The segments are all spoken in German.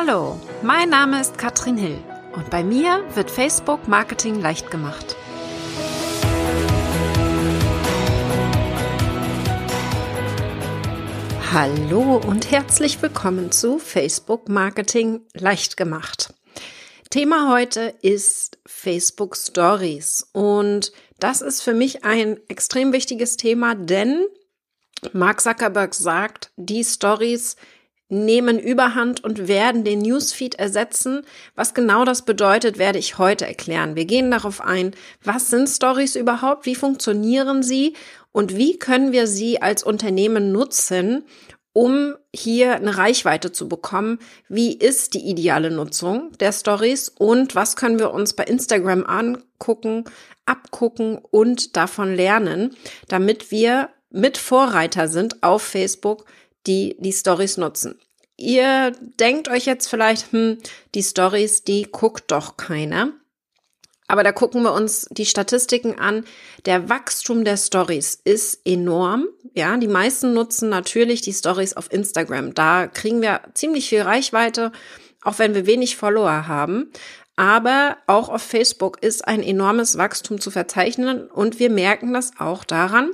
Hallo, mein Name ist Katrin Hill und bei mir wird Facebook Marketing leicht gemacht. Hallo und herzlich willkommen zu Facebook Marketing leicht gemacht. Thema heute ist Facebook Stories und das ist für mich ein extrem wichtiges Thema, denn Mark Zuckerberg sagt, die Stories nehmen Überhand und werden den Newsfeed ersetzen. Was genau das bedeutet, werde ich heute erklären. Wir gehen darauf ein, was sind Stories überhaupt, wie funktionieren sie und wie können wir sie als Unternehmen nutzen, um hier eine Reichweite zu bekommen. Wie ist die ideale Nutzung der Stories und was können wir uns bei Instagram angucken, abgucken und davon lernen, damit wir mit Vorreiter sind auf Facebook, die die Stories nutzen. Ihr denkt euch jetzt vielleicht, hm, die Stories, die guckt doch keiner. Aber da gucken wir uns die Statistiken an. Der Wachstum der Stories ist enorm. Ja, die meisten nutzen natürlich die Stories auf Instagram. Da kriegen wir ziemlich viel Reichweite, auch wenn wir wenig Follower haben. Aber auch auf Facebook ist ein enormes Wachstum zu verzeichnen und wir merken das auch daran,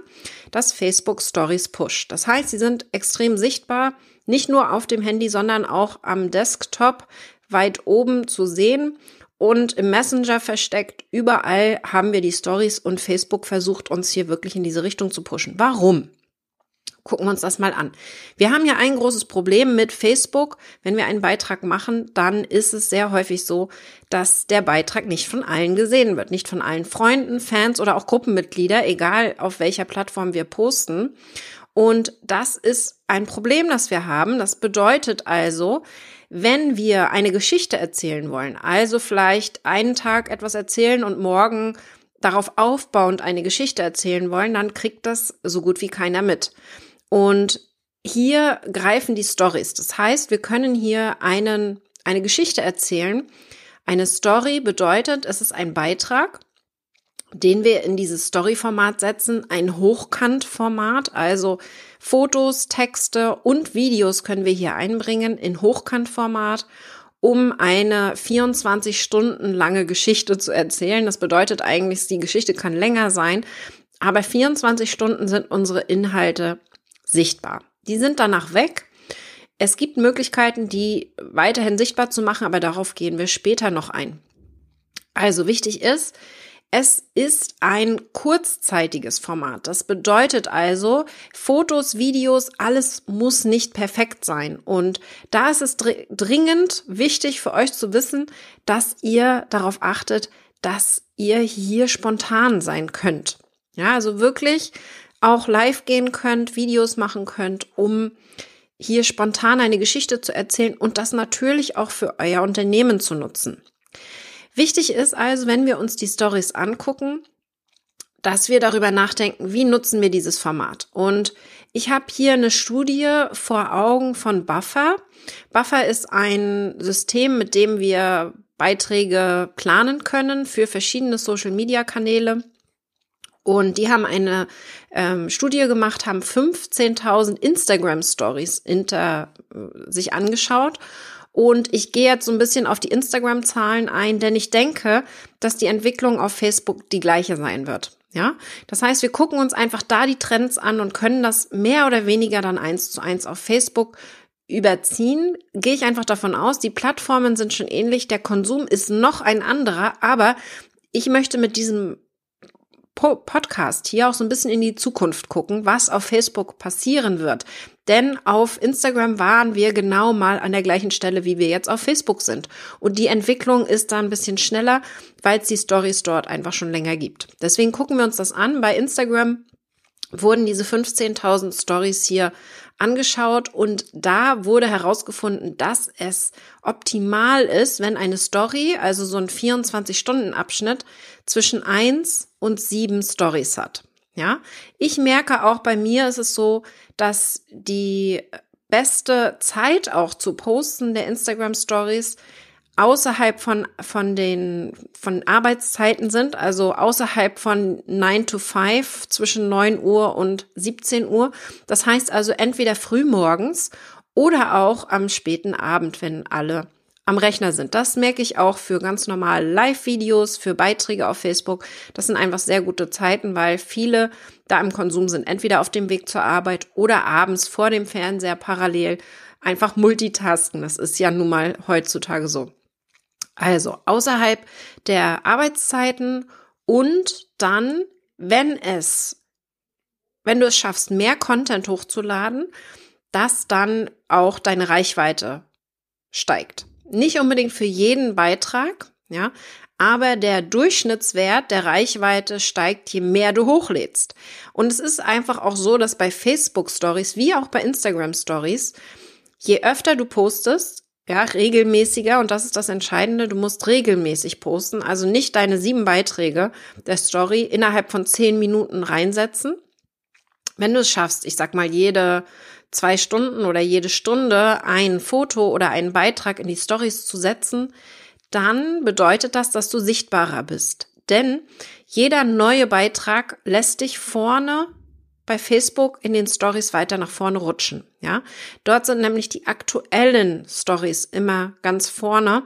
dass Facebook Stories pusht. Das heißt, sie sind extrem sichtbar, nicht nur auf dem Handy, sondern auch am Desktop weit oben zu sehen und im Messenger versteckt. Überall haben wir die Stories und Facebook versucht uns hier wirklich in diese Richtung zu pushen. Warum? Gucken wir uns das mal an. Wir haben ja ein großes Problem mit Facebook. Wenn wir einen Beitrag machen, dann ist es sehr häufig so, dass der Beitrag nicht von allen gesehen wird. Nicht von allen Freunden, Fans oder auch Gruppenmitglieder, egal auf welcher Plattform wir posten. Und das ist ein Problem, das wir haben. Das bedeutet also, wenn wir eine Geschichte erzählen wollen, also vielleicht einen Tag etwas erzählen und morgen darauf aufbauend eine Geschichte erzählen wollen, dann kriegt das so gut wie keiner mit. Und hier greifen die Stories. Das heißt, wir können hier einen, eine Geschichte erzählen. Eine Story bedeutet, es ist ein Beitrag, den wir in dieses Story-Format setzen, ein Hochkant-Format, also Fotos, Texte und Videos können wir hier einbringen in Hochkant-Format, um eine 24 Stunden lange Geschichte zu erzählen. Das bedeutet eigentlich, die Geschichte kann länger sein, aber 24 Stunden sind unsere Inhalte sichtbar. Die sind danach weg. Es gibt Möglichkeiten, die weiterhin sichtbar zu machen, aber darauf gehen wir später noch ein. Also wichtig ist, es ist ein kurzzeitiges Format. Das bedeutet also, Fotos, Videos, alles muss nicht perfekt sein. Und da ist es dringend wichtig für euch zu wissen, dass ihr darauf achtet, dass ihr hier spontan sein könnt. Ja, also wirklich auch live gehen könnt, Videos machen könnt, um hier spontan eine Geschichte zu erzählen und das natürlich auch für euer Unternehmen zu nutzen. Wichtig ist also, wenn wir uns die Stories angucken, dass wir darüber nachdenken, wie nutzen wir dieses Format. Und ich habe hier eine Studie vor Augen von Buffer. Buffer ist ein System, mit dem wir Beiträge planen können für verschiedene Social-Media-Kanäle. Und die haben eine ähm, Studie gemacht, haben 15.000 Instagram-Stories hinter äh, sich angeschaut. Und ich gehe jetzt so ein bisschen auf die Instagram-Zahlen ein, denn ich denke, dass die Entwicklung auf Facebook die gleiche sein wird. Ja, das heißt, wir gucken uns einfach da die Trends an und können das mehr oder weniger dann eins zu eins auf Facebook überziehen. Gehe ich einfach davon aus, die Plattformen sind schon ähnlich, der Konsum ist noch ein anderer, aber ich möchte mit diesem Podcast hier auch so ein bisschen in die Zukunft gucken, was auf Facebook passieren wird. Denn auf Instagram waren wir genau mal an der gleichen Stelle, wie wir jetzt auf Facebook sind. Und die Entwicklung ist da ein bisschen schneller, weil es die Stories dort einfach schon länger gibt. Deswegen gucken wir uns das an. Bei Instagram wurden diese 15.000 Stories hier angeschaut und da wurde herausgefunden, dass es optimal ist, wenn eine Story, also so ein 24-Stunden-Abschnitt, zwischen eins und sieben Stories hat. Ja, ich merke auch bei mir ist es so, dass die beste Zeit auch zu posten der Instagram Stories außerhalb von, von den, von Arbeitszeiten sind, also außerhalb von 9 to 5 zwischen 9 Uhr und 17 Uhr. Das heißt also entweder früh morgens oder auch am späten Abend, wenn alle am Rechner sind. Das merke ich auch für ganz normale Live-Videos, für Beiträge auf Facebook. Das sind einfach sehr gute Zeiten, weil viele da im Konsum sind, entweder auf dem Weg zur Arbeit oder abends vor dem Fernseher parallel einfach multitasken. Das ist ja nun mal heutzutage so. Also außerhalb der Arbeitszeiten und dann, wenn es, wenn du es schaffst, mehr Content hochzuladen, dass dann auch deine Reichweite steigt. Nicht unbedingt für jeden Beitrag, ja, aber der Durchschnittswert der Reichweite steigt, je mehr du hochlädst. Und es ist einfach auch so, dass bei Facebook Stories wie auch bei Instagram Stories, je öfter du postest, ja, regelmäßiger, und das ist das Entscheidende, du musst regelmäßig posten, also nicht deine sieben Beiträge der Story innerhalb von zehn Minuten reinsetzen. Wenn du es schaffst, ich sag mal, jede zwei Stunden oder jede Stunde ein Foto oder einen Beitrag in die Stories zu setzen, dann bedeutet das, dass du sichtbarer bist. Denn jeder neue Beitrag lässt dich vorne bei Facebook in den Stories weiter nach vorne rutschen. Ja, dort sind nämlich die aktuellen Stories immer ganz vorne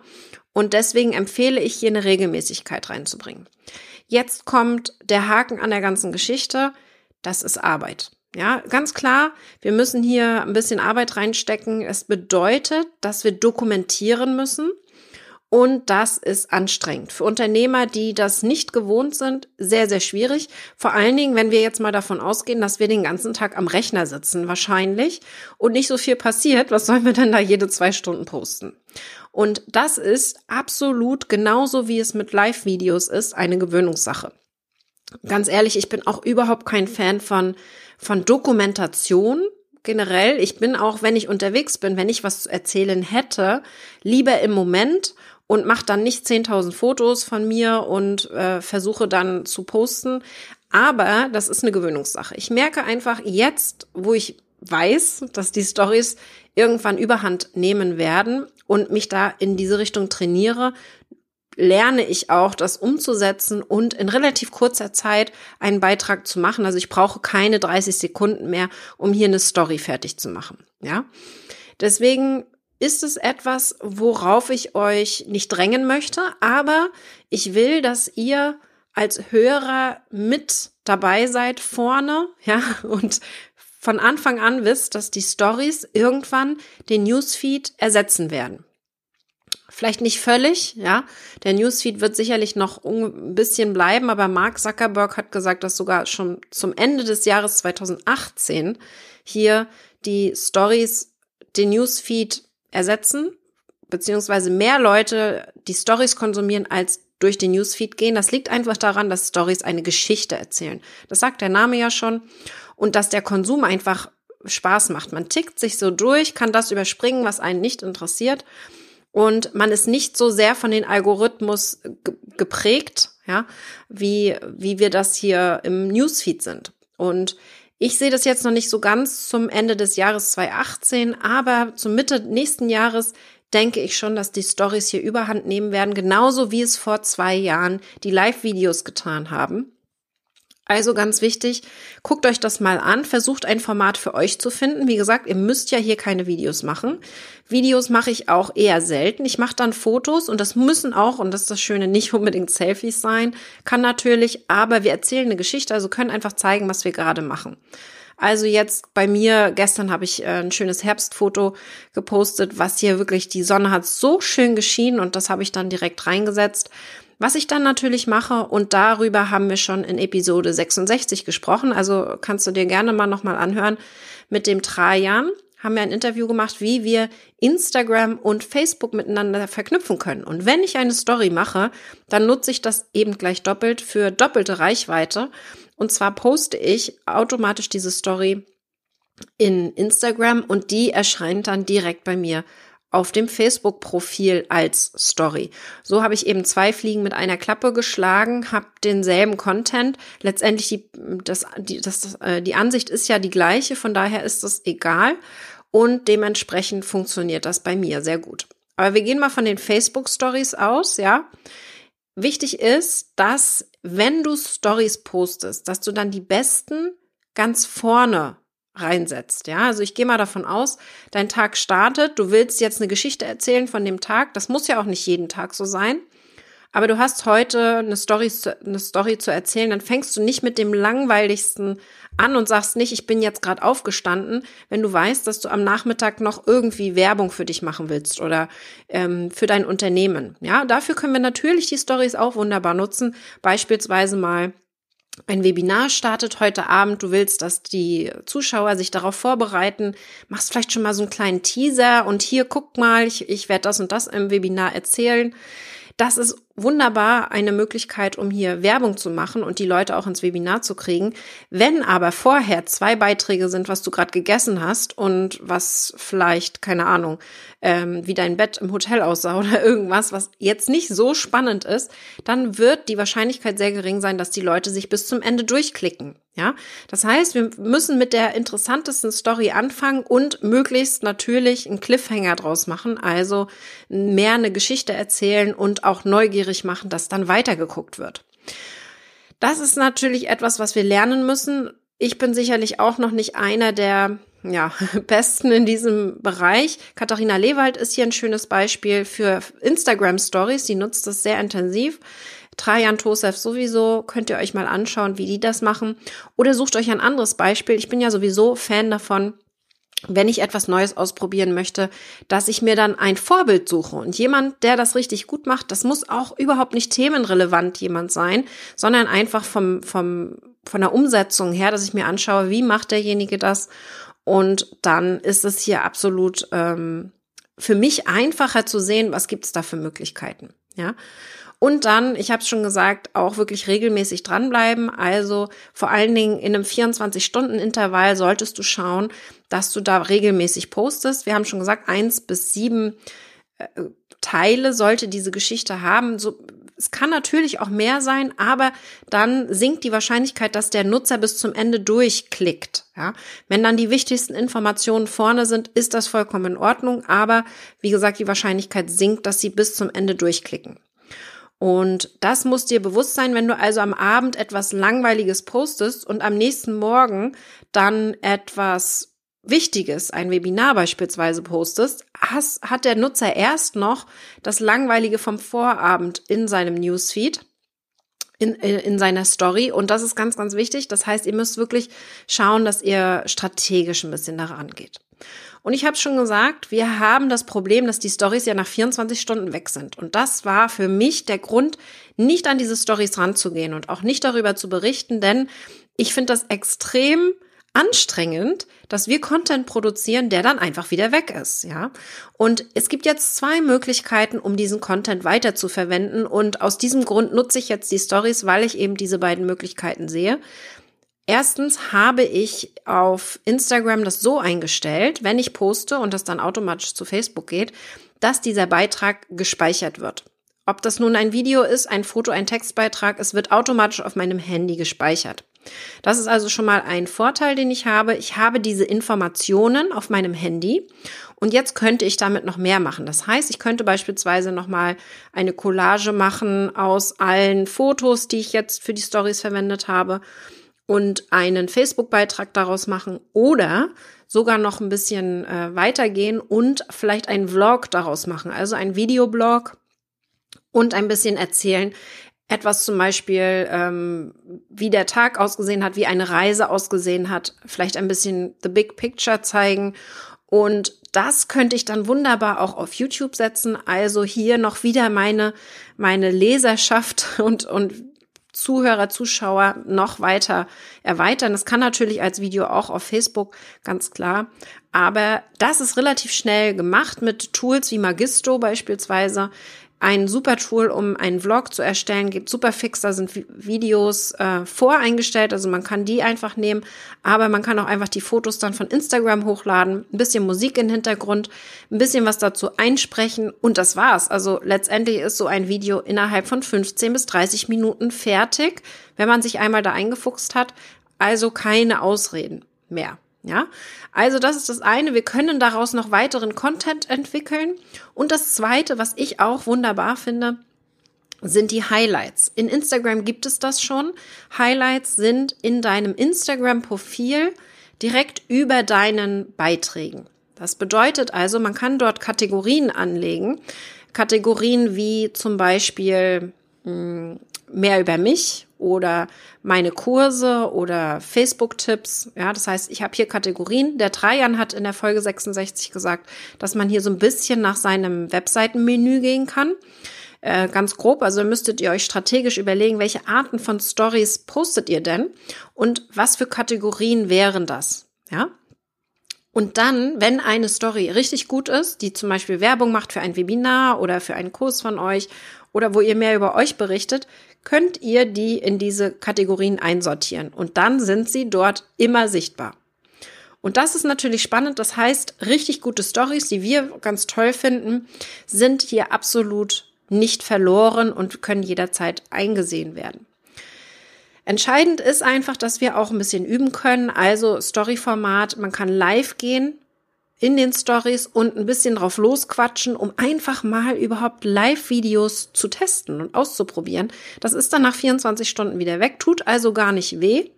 und deswegen empfehle ich hier eine Regelmäßigkeit reinzubringen. Jetzt kommt der Haken an der ganzen Geschichte. Das ist Arbeit. Ja, ganz klar, wir müssen hier ein bisschen Arbeit reinstecken. Es bedeutet, dass wir dokumentieren müssen. Und das ist anstrengend. Für Unternehmer, die das nicht gewohnt sind, sehr, sehr schwierig. Vor allen Dingen, wenn wir jetzt mal davon ausgehen, dass wir den ganzen Tag am Rechner sitzen, wahrscheinlich, und nicht so viel passiert. Was sollen wir denn da jede zwei Stunden posten? Und das ist absolut genauso, wie es mit Live-Videos ist, eine Gewöhnungssache. Ganz ehrlich, ich bin auch überhaupt kein Fan von von Dokumentation generell. Ich bin auch, wenn ich unterwegs bin, wenn ich was zu erzählen hätte, lieber im Moment und mache dann nicht 10.000 Fotos von mir und äh, versuche dann zu posten. Aber das ist eine Gewöhnungssache. Ich merke einfach jetzt, wo ich weiß, dass die Stories irgendwann überhand nehmen werden und mich da in diese Richtung trainiere, lerne ich auch, das umzusetzen und in relativ kurzer Zeit einen Beitrag zu machen. Also ich brauche keine 30 Sekunden mehr, um hier eine Story fertig zu machen. Ja. Deswegen ist es etwas, worauf ich euch nicht drängen möchte, aber ich will, dass ihr als Hörer mit dabei seid vorne, ja, und von Anfang an wisst, dass die Stories irgendwann den Newsfeed ersetzen werden. Vielleicht nicht völlig, ja. Der Newsfeed wird sicherlich noch ein bisschen bleiben, aber Mark Zuckerberg hat gesagt, dass sogar schon zum Ende des Jahres 2018 hier die Stories den Newsfeed ersetzen, beziehungsweise mehr Leute die Stories konsumieren als durch den Newsfeed gehen. Das liegt einfach daran, dass Stories eine Geschichte erzählen. Das sagt der Name ja schon. Und dass der Konsum einfach Spaß macht. Man tickt sich so durch, kann das überspringen, was einen nicht interessiert und man ist nicht so sehr von den Algorithmus geprägt, ja, wie, wie wir das hier im Newsfeed sind. Und ich sehe das jetzt noch nicht so ganz zum Ende des Jahres 2018, aber zur Mitte nächsten Jahres denke ich schon, dass die Stories hier überhand nehmen werden, genauso wie es vor zwei Jahren die Live-Videos getan haben. Also ganz wichtig, guckt euch das mal an, versucht ein Format für euch zu finden. Wie gesagt, ihr müsst ja hier keine Videos machen. Videos mache ich auch eher selten. Ich mache dann Fotos und das müssen auch, und das ist das Schöne, nicht unbedingt Selfies sein. Kann natürlich, aber wir erzählen eine Geschichte, also können einfach zeigen, was wir gerade machen. Also jetzt bei mir, gestern habe ich äh, ein schönes Herbstfoto gepostet, was hier wirklich, die Sonne hat so schön geschienen und das habe ich dann direkt reingesetzt. Was ich dann natürlich mache, und darüber haben wir schon in Episode 66 gesprochen, also kannst du dir gerne mal nochmal anhören, mit dem Trajan haben wir ein Interview gemacht, wie wir Instagram und Facebook miteinander verknüpfen können. Und wenn ich eine Story mache, dann nutze ich das eben gleich doppelt für doppelte Reichweite. Und zwar poste ich automatisch diese Story in Instagram und die erscheint dann direkt bei mir auf dem Facebook-Profil als Story. So habe ich eben zwei Fliegen mit einer Klappe geschlagen, habe denselben Content. Letztendlich die, das, die, das, äh, die Ansicht ist ja die gleiche, von daher ist es egal und dementsprechend funktioniert das bei mir sehr gut. Aber wir gehen mal von den Facebook-Stories aus, ja. Wichtig ist, dass wenn du Stories postest, dass du dann die besten ganz vorne reinsetzt. Ja, also ich gehe mal davon aus, dein Tag startet, du willst jetzt eine Geschichte erzählen von dem Tag. Das muss ja auch nicht jeden Tag so sein. Aber du hast heute eine Story, eine Story zu erzählen, dann fängst du nicht mit dem langweiligsten an und sagst nicht, ich bin jetzt gerade aufgestanden, wenn du weißt, dass du am Nachmittag noch irgendwie Werbung für dich machen willst oder ähm, für dein Unternehmen. Ja, dafür können wir natürlich die Stories auch wunderbar nutzen. Beispielsweise mal ein Webinar startet heute Abend, du willst, dass die Zuschauer sich darauf vorbereiten, machst vielleicht schon mal so einen kleinen Teaser und hier guck mal, ich, ich werde das und das im Webinar erzählen. Das ist wunderbar eine Möglichkeit, um hier Werbung zu machen und die Leute auch ins Webinar zu kriegen. Wenn aber vorher zwei Beiträge sind, was du gerade gegessen hast und was vielleicht, keine Ahnung, ähm, wie dein Bett im Hotel aussah oder irgendwas, was jetzt nicht so spannend ist, dann wird die Wahrscheinlichkeit sehr gering sein, dass die Leute sich bis zum Ende durchklicken. Ja, das heißt, wir müssen mit der interessantesten Story anfangen und möglichst natürlich einen Cliffhanger draus machen, also mehr eine Geschichte erzählen und auch neugierig machen, dass dann weitergeguckt wird. Das ist natürlich etwas, was wir lernen müssen. Ich bin sicherlich auch noch nicht einer der ja, besten in diesem Bereich. Katharina Lewald ist hier ein schönes Beispiel für Instagram Stories. Die nutzt das sehr intensiv. Trajan Tosef sowieso, könnt ihr euch mal anschauen, wie die das machen. Oder sucht euch ein anderes Beispiel. Ich bin ja sowieso Fan davon, wenn ich etwas Neues ausprobieren möchte, dass ich mir dann ein Vorbild suche. Und jemand, der das richtig gut macht, das muss auch überhaupt nicht themenrelevant jemand sein, sondern einfach vom, vom, von der Umsetzung her, dass ich mir anschaue, wie macht derjenige das. Und dann ist es hier absolut ähm, für mich einfacher zu sehen, was gibt es da für Möglichkeiten. Ja. Und dann, ich habe es schon gesagt, auch wirklich regelmäßig dranbleiben. Also vor allen Dingen in einem 24-Stunden-Intervall solltest du schauen, dass du da regelmäßig postest. Wir haben schon gesagt, eins bis sieben äh, Teile sollte diese Geschichte haben. So, es kann natürlich auch mehr sein, aber dann sinkt die Wahrscheinlichkeit, dass der Nutzer bis zum Ende durchklickt. Ja, wenn dann die wichtigsten Informationen vorne sind, ist das vollkommen in Ordnung. Aber wie gesagt, die Wahrscheinlichkeit sinkt, dass sie bis zum Ende durchklicken. Und das muss dir bewusst sein, wenn du also am Abend etwas Langweiliges postest und am nächsten Morgen dann etwas Wichtiges, ein Webinar beispielsweise postest, has, hat der Nutzer erst noch das Langweilige vom Vorabend in seinem Newsfeed, in, in seiner Story. Und das ist ganz, ganz wichtig. Das heißt, ihr müsst wirklich schauen, dass ihr strategisch ein bisschen daran geht. Und ich habe schon gesagt, wir haben das Problem, dass die Stories ja nach 24 Stunden weg sind. Und das war für mich der Grund, nicht an diese Stories ranzugehen und auch nicht darüber zu berichten, denn ich finde das extrem anstrengend, dass wir Content produzieren, der dann einfach wieder weg ist, ja. Und es gibt jetzt zwei Möglichkeiten, um diesen Content weiter zu verwenden. Und aus diesem Grund nutze ich jetzt die Stories, weil ich eben diese beiden Möglichkeiten sehe. Erstens habe ich auf Instagram das so eingestellt, wenn ich poste und das dann automatisch zu Facebook geht, dass dieser Beitrag gespeichert wird. Ob das nun ein Video ist, ein Foto, ein Textbeitrag, es wird automatisch auf meinem Handy gespeichert. Das ist also schon mal ein Vorteil, den ich habe. Ich habe diese Informationen auf meinem Handy und jetzt könnte ich damit noch mehr machen. Das heißt, ich könnte beispielsweise noch mal eine Collage machen aus allen Fotos, die ich jetzt für die Stories verwendet habe und einen Facebook-Beitrag daraus machen oder sogar noch ein bisschen äh, weitergehen und vielleicht einen Vlog daraus machen, also ein Videoblog und ein bisschen erzählen, etwas zum Beispiel, ähm, wie der Tag ausgesehen hat, wie eine Reise ausgesehen hat, vielleicht ein bisschen the big picture zeigen. Und das könnte ich dann wunderbar auch auf YouTube setzen. Also hier noch wieder meine, meine Leserschaft und, und Zuhörer, Zuschauer noch weiter erweitern. Das kann natürlich als Video auch auf Facebook, ganz klar. Aber das ist relativ schnell gemacht mit Tools wie Magisto beispielsweise ein super Tool, um einen Vlog zu erstellen, geht super fix, da sind Videos äh, voreingestellt, also man kann die einfach nehmen, aber man kann auch einfach die Fotos dann von Instagram hochladen, ein bisschen Musik im Hintergrund, ein bisschen was dazu einsprechen und das war's. Also letztendlich ist so ein Video innerhalb von 15 bis 30 Minuten fertig, wenn man sich einmal da eingefuchst hat, also keine Ausreden mehr. Ja, also das ist das eine. Wir können daraus noch weiteren Content entwickeln. Und das zweite, was ich auch wunderbar finde, sind die Highlights. In Instagram gibt es das schon. Highlights sind in deinem Instagram-Profil direkt über deinen Beiträgen. Das bedeutet also, man kann dort Kategorien anlegen. Kategorien wie zum Beispiel mh, hm, mehr über mich oder meine Kurse oder Facebook-Tipps. Ja, das heißt, ich habe hier Kategorien. Der Dreian hat in der Folge 66 gesagt, dass man hier so ein bisschen nach seinem Webseitenmenü gehen kann. Äh, ganz grob, also müsstet ihr euch strategisch überlegen, welche Arten von Stories postet ihr denn und was für Kategorien wären das. Ja, und dann, wenn eine Story richtig gut ist, die zum Beispiel Werbung macht für ein Webinar oder für einen Kurs von euch oder wo ihr mehr über euch berichtet, könnt ihr die in diese Kategorien einsortieren und dann sind sie dort immer sichtbar. Und das ist natürlich spannend. Das heißt, richtig gute Stories, die wir ganz toll finden, sind hier absolut nicht verloren und können jederzeit eingesehen werden. Entscheidend ist einfach, dass wir auch ein bisschen üben können. Also Story-Format, man kann live gehen in den Stories und ein bisschen drauf losquatschen, um einfach mal überhaupt Live-Videos zu testen und auszuprobieren. Das ist dann nach 24 Stunden wieder weg, tut also gar nicht weh.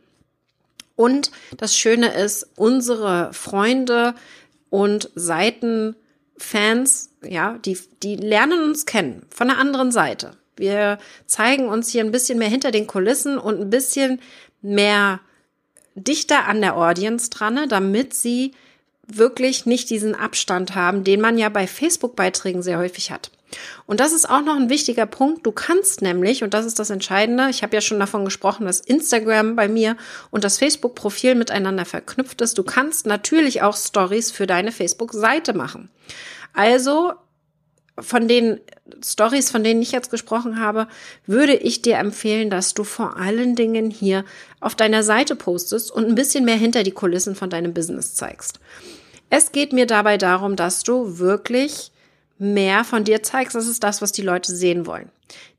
Und das Schöne ist, unsere Freunde und Seitenfans, ja, die, die lernen uns kennen von der anderen Seite. Wir zeigen uns hier ein bisschen mehr hinter den Kulissen und ein bisschen mehr dichter an der Audience dran, damit sie wirklich nicht diesen Abstand haben, den man ja bei Facebook-Beiträgen sehr häufig hat. Und das ist auch noch ein wichtiger Punkt. Du kannst nämlich, und das ist das Entscheidende, ich habe ja schon davon gesprochen, dass Instagram bei mir und das Facebook-Profil miteinander verknüpft ist. Du kannst natürlich auch Stories für deine Facebook-Seite machen. Also von den Stories, von denen ich jetzt gesprochen habe, würde ich dir empfehlen, dass du vor allen Dingen hier auf deiner Seite postest und ein bisschen mehr hinter die Kulissen von deinem Business zeigst. Es geht mir dabei darum, dass du wirklich mehr von dir zeigst. Das ist das, was die Leute sehen wollen.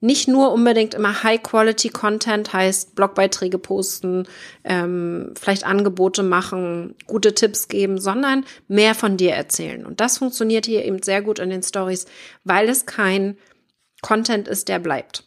Nicht nur unbedingt immer High-Quality-Content heißt Blogbeiträge posten, ähm, vielleicht Angebote machen, gute Tipps geben, sondern mehr von dir erzählen. Und das funktioniert hier eben sehr gut in den Stories, weil es kein Content ist, der bleibt.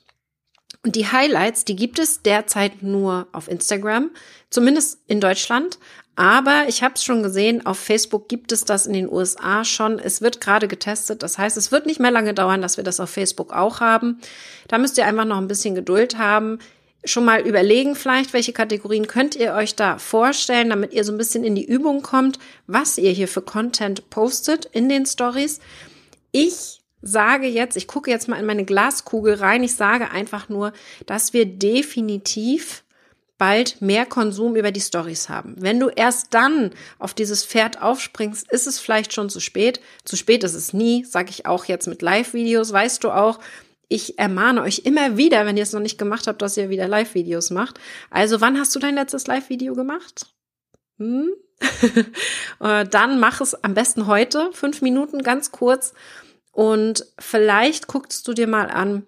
Und die Highlights, die gibt es derzeit nur auf Instagram, zumindest in Deutschland. Aber ich habe es schon gesehen, auf Facebook gibt es das in den USA schon. Es wird gerade getestet. Das heißt, es wird nicht mehr lange dauern, dass wir das auf Facebook auch haben. Da müsst ihr einfach noch ein bisschen Geduld haben. Schon mal überlegen vielleicht, welche Kategorien könnt ihr euch da vorstellen, damit ihr so ein bisschen in die Übung kommt, was ihr hier für Content postet in den Stories. Ich sage jetzt, ich gucke jetzt mal in meine Glaskugel rein. Ich sage einfach nur, dass wir definitiv bald mehr Konsum über die Stories haben. Wenn du erst dann auf dieses Pferd aufspringst, ist es vielleicht schon zu spät. Zu spät ist es nie, sage ich auch jetzt mit Live-Videos, weißt du auch. Ich ermahne euch immer wieder, wenn ihr es noch nicht gemacht habt, dass ihr wieder Live-Videos macht. Also wann hast du dein letztes Live-Video gemacht? Hm? Äh, dann mach es am besten heute, fünf Minuten, ganz kurz. Und vielleicht guckst du dir mal an,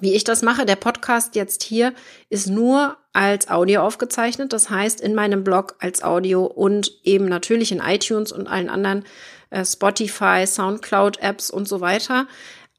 wie ich das mache, der Podcast jetzt hier ist nur als Audio aufgezeichnet. Das heißt, in meinem Blog als Audio und eben natürlich in iTunes und allen anderen äh, Spotify, Soundcloud-Apps und so weiter.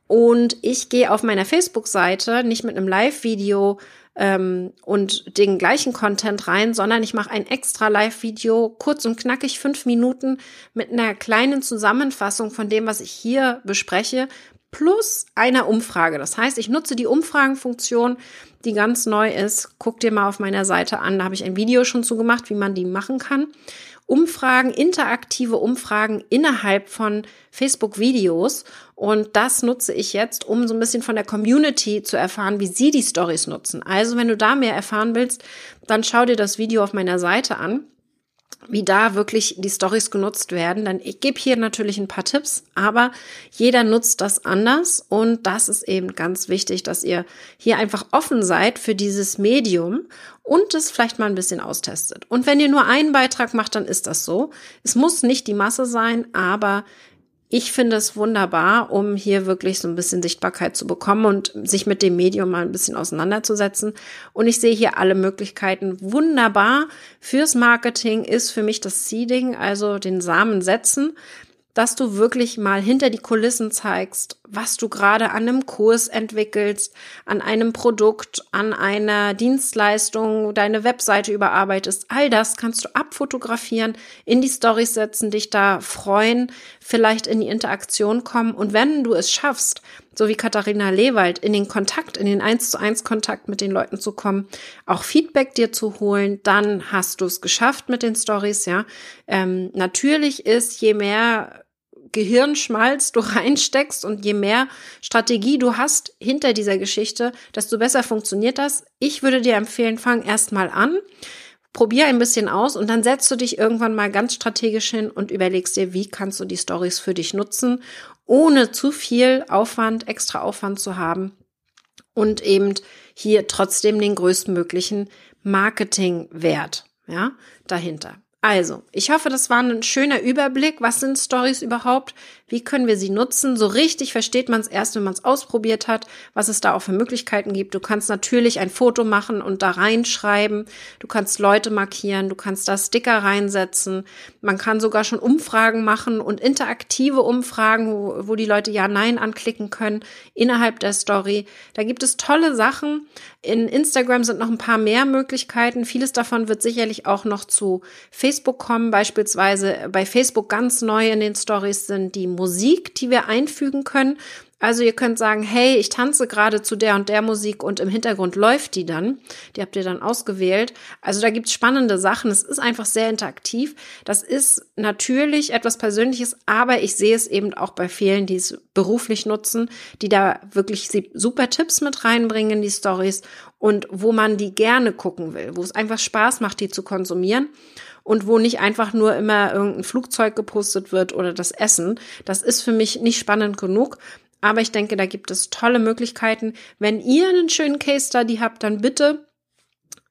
Und ich gehe auf meiner Facebook-Seite nicht mit einem Live-Video ähm, und den gleichen Content rein, sondern ich mache ein extra Live-Video, kurz und knackig, fünf Minuten, mit einer kleinen Zusammenfassung von dem, was ich hier bespreche, plus einer Umfrage. Das heißt, ich nutze die Umfragenfunktion, die ganz neu ist. Guck dir mal auf meiner Seite an, da habe ich ein Video schon zu gemacht, wie man die machen kann. Umfragen, interaktive Umfragen innerhalb von Facebook-Videos. Und das nutze ich jetzt, um so ein bisschen von der Community zu erfahren, wie sie die Stories nutzen. Also, wenn du da mehr erfahren willst, dann schau dir das Video auf meiner Seite an wie da wirklich die Stories genutzt werden. Denn ich gebe hier natürlich ein paar Tipps, aber jeder nutzt das anders und das ist eben ganz wichtig, dass ihr hier einfach offen seid für dieses Medium und es vielleicht mal ein bisschen austestet. Und wenn ihr nur einen Beitrag macht, dann ist das so. Es muss nicht die Masse sein, aber ich finde es wunderbar, um hier wirklich so ein bisschen Sichtbarkeit zu bekommen und sich mit dem Medium mal ein bisschen auseinanderzusetzen. Und ich sehe hier alle Möglichkeiten wunderbar. Fürs Marketing ist für mich das Seeding, also den Samen setzen, dass du wirklich mal hinter die Kulissen zeigst, was du gerade an einem Kurs entwickelst, an einem Produkt, an einer Dienstleistung, deine Webseite überarbeitest. All das kannst du abfotografieren, in die Stories setzen, dich da freuen, vielleicht in die Interaktion kommen. Und wenn du es schaffst, so wie Katharina Lewald, in den Kontakt, in den 1 zu 1 Kontakt mit den Leuten zu kommen, auch Feedback dir zu holen, dann hast du es geschafft mit den Stories, ja. Ähm, natürlich ist, je mehr Gehirnschmalz du reinsteckst und je mehr Strategie du hast hinter dieser Geschichte, desto besser funktioniert das. Ich würde dir empfehlen, fang erst mal an, probier ein bisschen aus und dann setzt du dich irgendwann mal ganz strategisch hin und überlegst dir, wie kannst du die Stories für dich nutzen, ohne zu viel Aufwand, extra Aufwand zu haben und eben hier trotzdem den größtmöglichen Marketingwert, ja, dahinter. Also, ich hoffe, das war ein schöner Überblick. Was sind Stories überhaupt? Wie können wir sie nutzen? So richtig versteht man es erst, wenn man es ausprobiert hat, was es da auch für Möglichkeiten gibt. Du kannst natürlich ein Foto machen und da reinschreiben. Du kannst Leute markieren. Du kannst da Sticker reinsetzen. Man kann sogar schon Umfragen machen und interaktive Umfragen, wo, wo die Leute Ja, Nein anklicken können innerhalb der Story. Da gibt es tolle Sachen. In Instagram sind noch ein paar mehr Möglichkeiten. Vieles davon wird sicherlich auch noch zu Facebook kommen. Beispielsweise bei Facebook ganz neu in den Stories sind die Musik, die wir einfügen können. Also ihr könnt sagen, hey, ich tanze gerade zu der und der Musik und im Hintergrund läuft die dann. Die habt ihr dann ausgewählt. Also da gibt's spannende Sachen. Es ist einfach sehr interaktiv. Das ist natürlich etwas Persönliches, aber ich sehe es eben auch bei vielen, die es beruflich nutzen, die da wirklich super Tipps mit reinbringen in die Stories und wo man die gerne gucken will, wo es einfach Spaß macht, die zu konsumieren und wo nicht einfach nur immer irgendein Flugzeug gepostet wird oder das Essen. Das ist für mich nicht spannend genug. Aber ich denke, da gibt es tolle Möglichkeiten. Wenn ihr einen schönen Case Study habt, dann bitte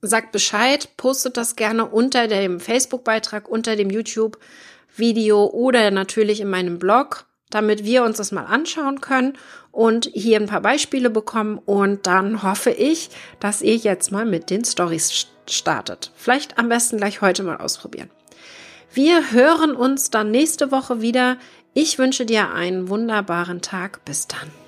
sagt Bescheid, postet das gerne unter dem Facebook-Beitrag, unter dem YouTube-Video oder natürlich in meinem Blog, damit wir uns das mal anschauen können und hier ein paar Beispiele bekommen. Und dann hoffe ich, dass ihr jetzt mal mit den Stories startet. Vielleicht am besten gleich heute mal ausprobieren. Wir hören uns dann nächste Woche wieder. Ich wünsche dir einen wunderbaren Tag. Bis dann.